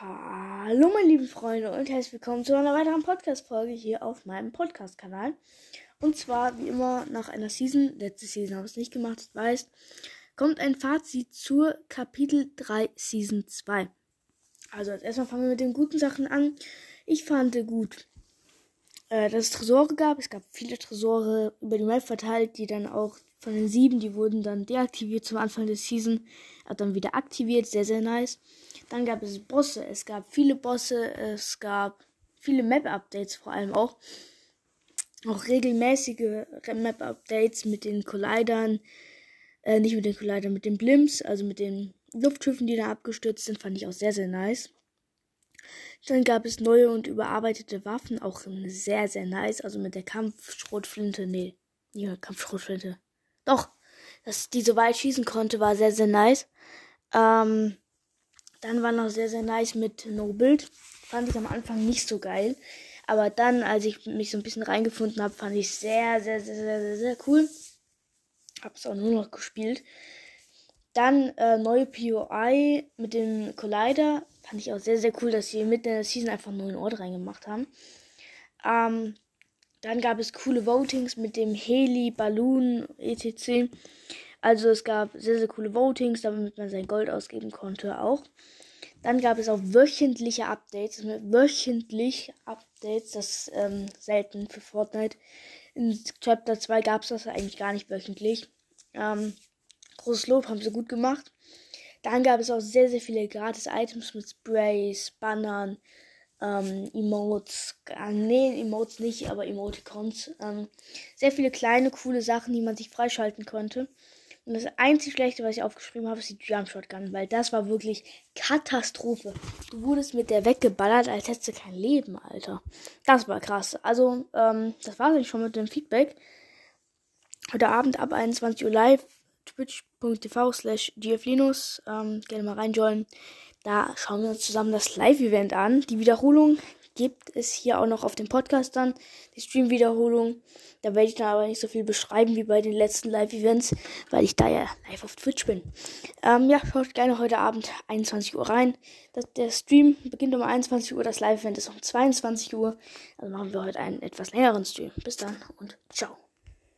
Hallo meine lieben Freunde und herzlich willkommen zu einer weiteren Podcast-Folge hier auf meinem Podcast-Kanal. Und zwar, wie immer, nach einer Season, letzte Season habe ich es nicht gemacht, das weiß, kommt ein Fazit zur Kapitel 3 Season 2. Also als erstmal fangen wir mit den guten Sachen an. Ich fand gut, äh, dass es Tresore gab. Es gab viele Tresore über die Map verteilt, die dann auch von den sieben, die wurden dann deaktiviert zum Anfang der Season, hat dann wieder aktiviert, sehr, sehr nice. Dann gab es Bosse, es gab viele Bosse, es gab viele Map-Updates vor allem auch. Auch regelmäßige Map-Updates mit den Collidern, äh, nicht mit den Collidern, mit den Blimps, also mit den Luftschiffen, die da abgestürzt sind, fand ich auch sehr, sehr nice. Dann gab es neue und überarbeitete Waffen, auch sehr, sehr nice. Also mit der Kampfschrotflinte, nee, ja, Kampfschrotflinte. Doch, dass die so weit schießen konnte, war sehr, sehr nice. Ähm, dann war noch sehr, sehr nice mit No Build. Fand ich am Anfang nicht so geil. Aber dann, als ich mich so ein bisschen reingefunden habe, fand ich sehr, sehr, sehr, sehr, sehr, sehr cool. Hab's auch nur noch gespielt. Dann äh, neue POI mit dem Collider. Fand ich auch sehr, sehr cool, dass sie mitten in der Season einfach einen neuen Ort reingemacht haben. Ähm, dann gab es coole Votings mit dem Heli, Balloon, etc. Also es gab sehr, sehr coole Votings, damit man sein Gold ausgeben konnte auch. Dann gab es auch wöchentliche Updates. Wöchentlich Updates, das ist ähm, selten für Fortnite. In Chapter 2 gab es das eigentlich gar nicht wöchentlich. Ähm, großes Lob, haben sie gut gemacht. Dann gab es auch sehr, sehr viele gratis Items mit Sprays, Bannern, ähm, Emotes, äh, nee, Emotes nicht, aber Emoticons. Ähm, sehr viele kleine, coole Sachen, die man sich freischalten konnte. Und das einzig Schlechte, was ich aufgeschrieben habe, ist die Jump Shotgun, weil das war wirklich Katastrophe. Du wurdest mit der weggeballert, als hättest du kein Leben, Alter. Das war krass. Also, ähm, das war es schon mit dem Feedback. Heute Abend ab 21 Uhr live, twitch.tv slash gflinus. Ähm, gerne mal reinjoinen. Da schauen wir uns zusammen das Live-Event an. Die Wiederholung gibt es hier auch noch auf dem Podcast dann. Die Stream-Wiederholung. Da werde ich dann aber nicht so viel beschreiben wie bei den letzten Live-Events, weil ich da ja live auf Twitch bin. Ähm, ja, schaut gerne heute Abend 21 Uhr rein. Das, der Stream beginnt um 21 Uhr, das Live-Event ist um 22 Uhr. Also machen wir heute einen etwas längeren Stream. Bis dann und ciao.